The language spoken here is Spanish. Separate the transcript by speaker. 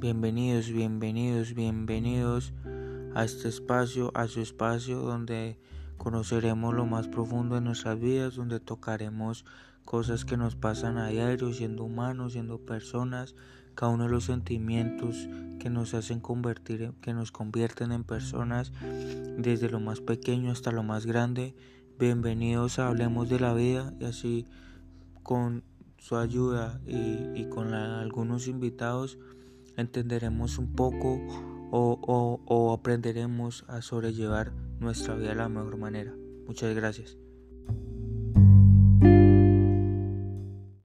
Speaker 1: Bienvenidos, bienvenidos, bienvenidos a este espacio, a su espacio donde conoceremos lo más profundo de nuestras vidas, donde tocaremos cosas que nos pasan a diario, siendo humanos, siendo personas, cada uno de los sentimientos que nos hacen convertir, que nos convierten en personas, desde lo más pequeño hasta lo más grande. Bienvenidos a Hablemos de la Vida y así con su ayuda y, con algunos invitados entenderemos un poco o, o aprenderemos a sobrellevar nuestra vida de la mejor manera. Muchas gracias.